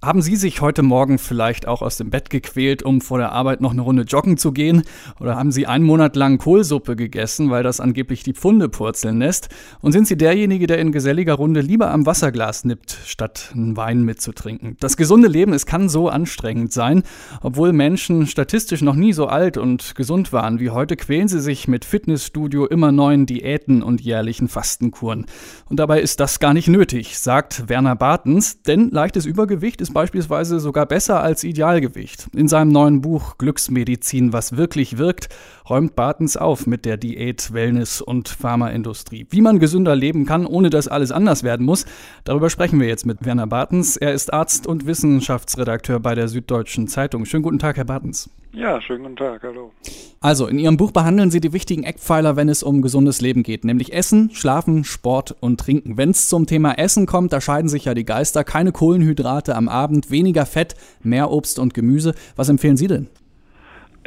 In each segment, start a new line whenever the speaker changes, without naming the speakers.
Haben Sie sich heute Morgen vielleicht auch aus dem Bett gequält, um vor der Arbeit noch eine Runde joggen zu gehen? Oder haben Sie einen Monat lang Kohlsuppe gegessen, weil das angeblich die Pfunde purzeln lässt? Und sind Sie derjenige, der in geselliger Runde lieber am Wasserglas nippt, statt einen Wein mitzutrinken? Das gesunde Leben, es kann so anstrengend sein. Obwohl Menschen statistisch noch nie so alt und gesund waren wie heute, quälen sie sich mit Fitnessstudio immer neuen Diäten und jährlichen Fastenkuren. Und dabei ist das gar nicht nötig, sagt Werner Bartens, denn leichtes Übergewicht ist ist beispielsweise sogar besser als Idealgewicht. In seinem neuen Buch Glücksmedizin, was wirklich wirkt, räumt Bartens auf mit der Diät, Wellness und Pharmaindustrie. Wie man gesünder leben kann, ohne dass alles anders werden muss, darüber sprechen wir jetzt mit Werner Bartens. Er ist Arzt und Wissenschaftsredakteur bei der Süddeutschen Zeitung. Schönen guten Tag, Herr Bartens.
Ja, schönen guten Tag, hallo.
Also, in Ihrem Buch behandeln Sie die wichtigen Eckpfeiler, wenn es um gesundes Leben geht, nämlich Essen, Schlafen, Sport und Trinken. Wenn es zum Thema Essen kommt, da scheiden sich ja die Geister. Keine Kohlenhydrate am Abend, weniger Fett, mehr Obst und Gemüse. Was empfehlen Sie denn?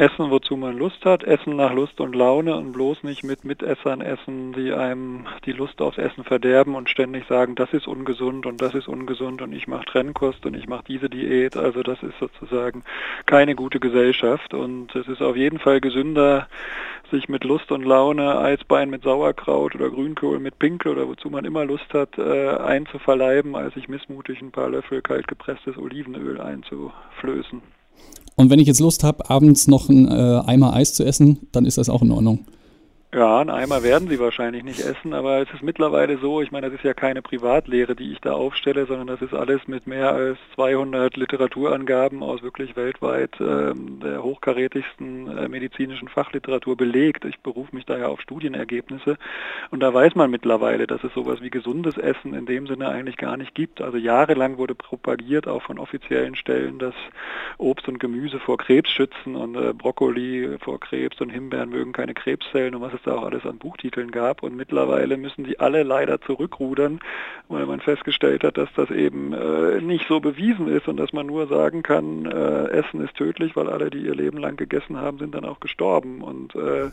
Essen, wozu man Lust hat, Essen nach Lust und Laune und bloß nicht mit Mitessern essen, die einem die Lust aufs Essen verderben und ständig sagen, das ist ungesund und das ist ungesund und ich mache Trennkost und ich mache diese Diät. Also das ist sozusagen keine gute Gesellschaft und es ist auf jeden Fall gesünder, sich mit Lust und Laune Eisbein mit Sauerkraut oder Grünkohl mit Pinkel oder wozu man immer Lust hat, äh, einzuverleiben, als sich missmutig ein paar Löffel kalt gepresstes Olivenöl einzuflößen.
Und wenn ich jetzt Lust habe, abends noch ein äh, Eimer Eis zu essen, dann ist das auch in Ordnung.
Ja, einen Eimer werden sie wahrscheinlich nicht essen, aber es ist mittlerweile so, ich meine, das ist ja keine Privatlehre, die ich da aufstelle, sondern das ist alles mit mehr als 200 Literaturangaben aus wirklich weltweit äh, der hochkarätigsten äh, medizinischen Fachliteratur belegt. Ich berufe mich daher auf Studienergebnisse und da weiß man mittlerweile, dass es sowas wie gesundes Essen in dem Sinne eigentlich gar nicht gibt. Also jahrelang wurde propagiert, auch von offiziellen Stellen, dass Obst und Gemüse vor Krebs schützen und äh, Brokkoli vor Krebs und Himbeeren mögen keine Krebszellen und was da auch alles an Buchtiteln gab. Und mittlerweile müssen die alle leider zurückrudern, weil man festgestellt hat, dass das eben äh, nicht so bewiesen ist und dass man nur sagen kann, äh, Essen ist tödlich, weil alle, die ihr Leben lang gegessen haben, sind dann auch gestorben. Und äh,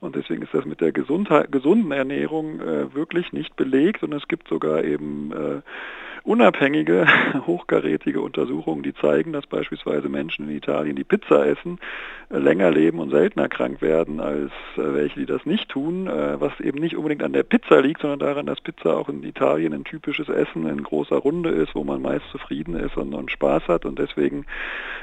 und deswegen ist das mit der Gesundheit, gesunden Ernährung äh, wirklich nicht belegt und es gibt sogar eben äh, unabhängige, hochkarätige Untersuchungen, die zeigen, dass beispielsweise Menschen in Italien, die Pizza essen, äh, länger leben und seltener krank werden als äh, welche, die das nicht tun, äh, was eben nicht unbedingt an der Pizza liegt, sondern daran, dass Pizza auch in Italien ein typisches Essen in großer Runde ist, wo man meist zufrieden ist und, und Spaß hat. Und deswegen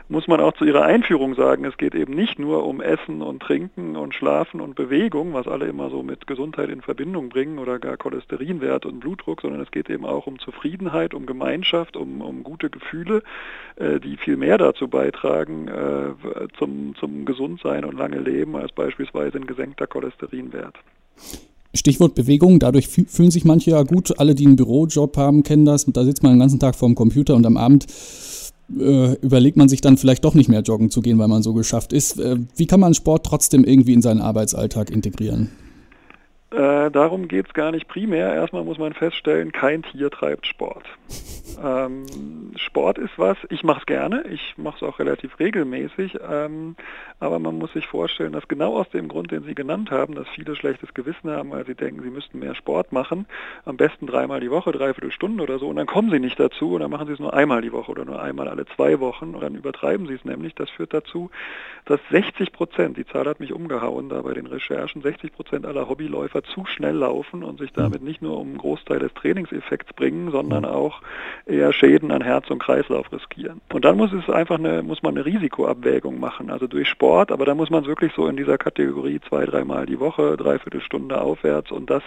muss man auch zu ihrer Einführung sagen, es geht eben nicht nur um Essen und Trinken und Schlafen und Bewegung, was alle immer so mit Gesundheit in Verbindung bringen oder gar Cholesterinwert und Blutdruck, sondern es geht eben auch um Zufriedenheit, um Gemeinschaft, um, um gute Gefühle, äh, die viel mehr dazu beitragen äh, zum, zum Gesundsein und lange Leben als beispielsweise ein gesenkter Cholesterinwert.
Stichwort Bewegung, dadurch fühlen sich manche ja gut. Alle, die einen Bürojob haben, kennen das. Da sitzt man den ganzen Tag vor dem Computer und am Abend äh, überlegt man sich dann vielleicht doch nicht mehr joggen zu gehen, weil man so geschafft ist. Äh, wie kann man Sport trotzdem irgendwie in seinen Arbeitsalltag integrieren?
Äh, darum geht es gar nicht primär. Erstmal muss man feststellen, kein Tier treibt Sport. Ähm, Sport ist was, ich mache es gerne, ich mache es auch relativ regelmäßig, ähm, aber man muss sich vorstellen, dass genau aus dem Grund, den Sie genannt haben, dass viele schlechtes Gewissen haben, weil sie denken, sie müssten mehr Sport machen, am besten dreimal die Woche, dreiviertel Stunde oder so, und dann kommen sie nicht dazu und dann machen sie es nur einmal die Woche oder nur einmal alle zwei Wochen und dann übertreiben sie es nämlich. Das führt dazu, dass 60 Prozent, die Zahl hat mich umgehauen da bei den Recherchen, 60 Prozent aller Hobbyläufer zu schnell laufen und sich damit nicht nur um einen Großteil des Trainingseffekts bringen, sondern auch eher Schäden an Herz und Kreislauf riskieren. Und dann muss es einfach eine, muss man eine Risikoabwägung machen, also durch Sport, aber da muss man es wirklich so in dieser Kategorie zwei, dreimal die Woche, dreiviertel Stunde aufwärts und das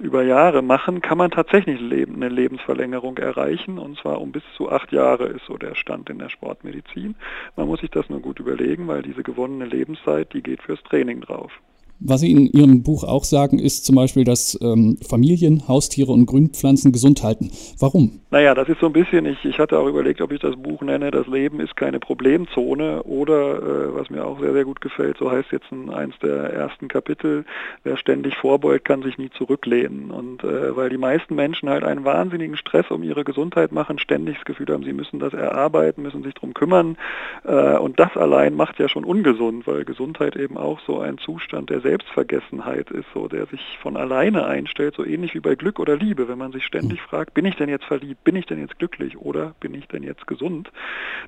über Jahre machen, kann man tatsächlich eine Lebensverlängerung erreichen und zwar um bis zu acht Jahre ist so der Stand in der Sportmedizin. Man muss sich das nur gut überlegen, weil diese gewonnene Lebenszeit, die geht fürs Training drauf.
Was Sie in Ihrem Buch auch sagen, ist zum Beispiel, dass ähm, Familien, Haustiere und Grünpflanzen gesund halten. Warum?
Naja, das ist so ein bisschen, ich, ich hatte auch überlegt, ob ich das Buch nenne, Das Leben ist keine Problemzone oder, äh, was mir auch sehr, sehr gut gefällt, so heißt jetzt ein, eins der ersten Kapitel, wer ständig vorbeugt, kann sich nie zurücklehnen. Und äh, weil die meisten Menschen halt einen wahnsinnigen Stress um ihre Gesundheit machen, ständig das Gefühl haben, sie müssen das erarbeiten, müssen sich darum kümmern. Äh, und das allein macht ja schon ungesund, weil Gesundheit eben auch so ein Zustand der Selbstvergessenheit ist, so der sich von alleine einstellt, so ähnlich wie bei Glück oder Liebe, wenn man sich ständig fragt, bin ich denn jetzt verliebt, bin ich denn jetzt glücklich oder bin ich denn jetzt gesund,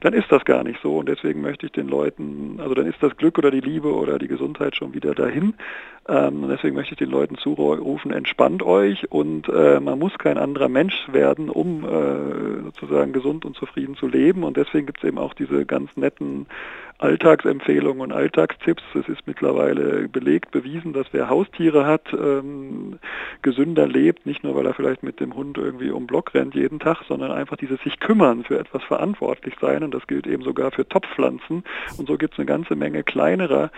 dann ist das gar nicht so und deswegen möchte ich den Leuten, also dann ist das Glück oder die Liebe oder die Gesundheit schon wieder dahin. Ähm, deswegen möchte ich den Leuten zurufen, entspannt euch und äh, man muss kein anderer Mensch werden, um äh, sozusagen gesund und zufrieden zu leben und deswegen gibt es eben auch diese ganz netten Alltagsempfehlungen und Alltagstipps. Es ist mittlerweile belegt, bewiesen, dass wer Haustiere hat, ähm, gesünder lebt, nicht nur weil er vielleicht mit dem Hund irgendwie um Block rennt jeden Tag, sondern einfach dieses sich kümmern, für etwas verantwortlich sein. Und das gilt eben sogar für Topfpflanzen. Und so gibt es eine ganze Menge kleinerer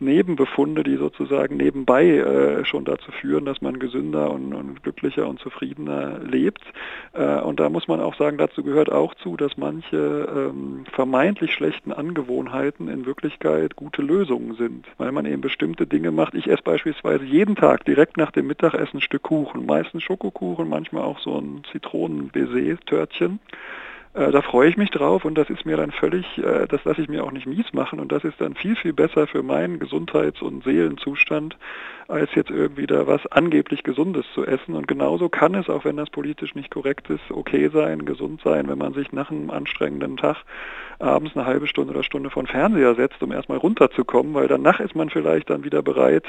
Nebenbefunde, die sozusagen nebenbei äh, schon dazu führen, dass man gesünder und, und glücklicher und zufriedener lebt. Äh, und da muss man auch sagen, dazu gehört auch zu, dass manche ähm, vermeintlich schlechten Angewohnheiten in Wirklichkeit gute Lösungen sind, weil man eben bestimmte Dinge macht. Ich esse beispielsweise jeden Tag direkt nach dem Mittagessen ein Stück Kuchen, meistens Schokokuchen, manchmal auch so ein Zitronen-Baiser-Törtchen. Äh, da freue ich mich drauf und das ist mir dann völlig, äh, das lasse ich mir auch nicht mies machen und das ist dann viel, viel besser für meinen Gesundheits- und Seelenzustand, als jetzt irgendwie da was angeblich Gesundes zu essen. Und genauso kann es, auch wenn das politisch nicht korrekt ist, okay sein, gesund sein, wenn man sich nach einem anstrengenden Tag abends eine halbe Stunde oder Stunde von Fernseher setzt, um erstmal runterzukommen, weil danach ist man vielleicht dann wieder bereit,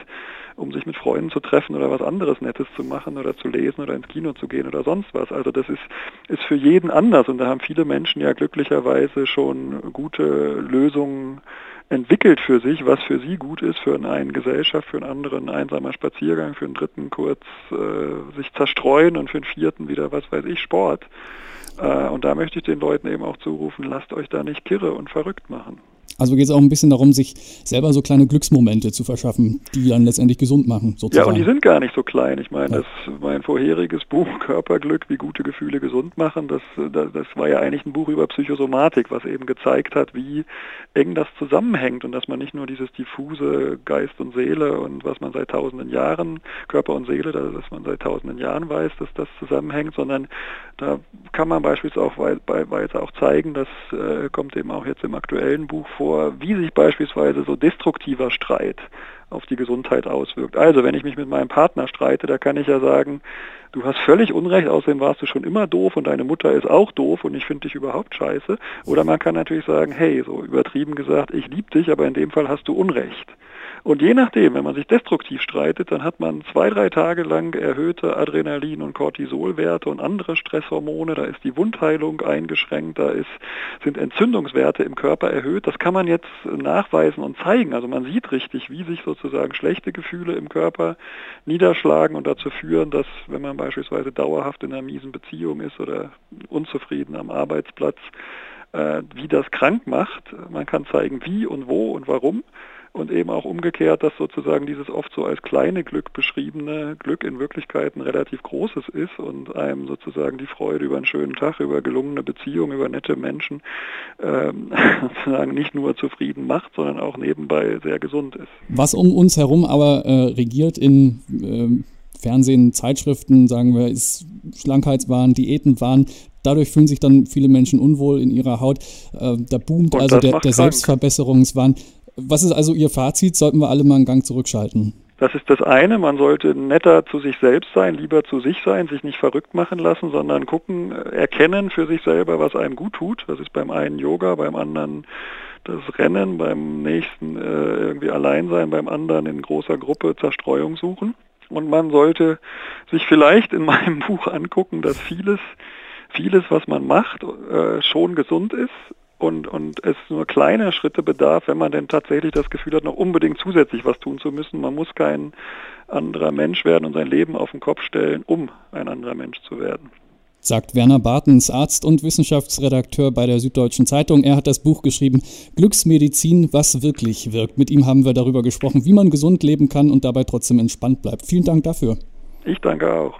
um sich mit Freunden zu treffen oder was anderes Nettes zu machen oder zu lesen oder ins Kino zu gehen oder sonst was. Also das ist, ist für jeden anders und da haben viele Menschen ja glücklicherweise schon gute Lösungen entwickelt für sich, was für sie gut ist, für eine Gesellschaft, für einen anderen einsamer Spaziergang, für einen dritten kurz äh, sich zerstreuen und für einen vierten wieder, was weiß ich, Sport. Äh, und da möchte ich den Leuten eben auch zurufen, lasst euch da nicht kirre und verrückt machen.
Also geht es auch ein bisschen darum, sich selber so kleine Glücksmomente zu verschaffen, die dann letztendlich gesund machen,
sozusagen. Ja, und die sind gar nicht so klein. Ich meine, ja. das, mein vorheriges Buch Körperglück, wie gute Gefühle gesund machen, das, das, das war ja eigentlich ein Buch über Psychosomatik, was eben gezeigt hat, wie eng das zusammenhängt und dass man nicht nur dieses diffuse Geist und Seele und was man seit tausenden Jahren, Körper und Seele, dass man seit tausenden Jahren weiß, dass das zusammenhängt, sondern da kann man beispielsweise auch, auch zeigen, das äh, kommt eben auch jetzt im aktuellen Buch vor, vor, wie sich beispielsweise so destruktiver Streit auf die Gesundheit auswirkt. Also wenn ich mich mit meinem Partner streite, da kann ich ja sagen, du hast völlig Unrecht, außerdem warst du schon immer doof und deine Mutter ist auch doof und ich finde dich überhaupt scheiße. Oder man kann natürlich sagen, hey, so übertrieben gesagt, ich liebe dich, aber in dem Fall hast du Unrecht. Und je nachdem, wenn man sich destruktiv streitet, dann hat man zwei, drei Tage lang erhöhte Adrenalin- und Cortisolwerte und andere Stresshormone, da ist die Wundheilung eingeschränkt, da ist, sind Entzündungswerte im Körper erhöht. Das kann man jetzt nachweisen und zeigen. Also man sieht richtig, wie sich sozusagen schlechte Gefühle im Körper niederschlagen und dazu führen, dass wenn man beispielsweise dauerhaft in einer miesen Beziehung ist oder unzufrieden am Arbeitsplatz, wie das krank macht. Man kann zeigen, wie und wo und warum und eben auch umgekehrt, dass sozusagen dieses oft so als kleine Glück beschriebene Glück in Wirklichkeit ein relativ großes ist und einem sozusagen die Freude über einen schönen Tag, über gelungene Beziehungen, über nette Menschen ähm, sozusagen nicht nur zufrieden macht, sondern auch nebenbei sehr gesund ist.
Was um uns herum aber äh, regiert in äh, Fernsehen, Zeitschriften, sagen wir, ist Schlankheitswahn, Diätenwahn. Dadurch fühlen sich dann viele Menschen unwohl in ihrer Haut. Äh, da boomt und also der, der Selbstverbesserungswahn. Was ist also Ihr Fazit? Sollten wir alle mal einen Gang zurückschalten?
Das ist das eine. Man sollte netter zu sich selbst sein, lieber zu sich sein, sich nicht verrückt machen lassen, sondern gucken, erkennen für sich selber, was einem gut tut. Das ist beim einen Yoga, beim anderen das Rennen, beim nächsten äh, irgendwie allein sein, beim anderen in großer Gruppe Zerstreuung suchen. Und man sollte sich vielleicht in meinem Buch angucken, dass vieles, vieles, was man macht, äh, schon gesund ist und, und es nur kleine Schritte bedarf, wenn man denn tatsächlich das Gefühl hat, noch unbedingt zusätzlich was tun zu müssen. Man muss kein anderer Mensch werden und sein Leben auf den Kopf stellen, um ein anderer Mensch zu werden.
Sagt Werner Bartens, Arzt und Wissenschaftsredakteur bei der Süddeutschen Zeitung. Er hat das Buch geschrieben, Glücksmedizin, was wirklich wirkt. Mit ihm haben wir darüber gesprochen, wie man gesund leben kann und dabei trotzdem entspannt bleibt. Vielen Dank dafür.
Ich danke auch.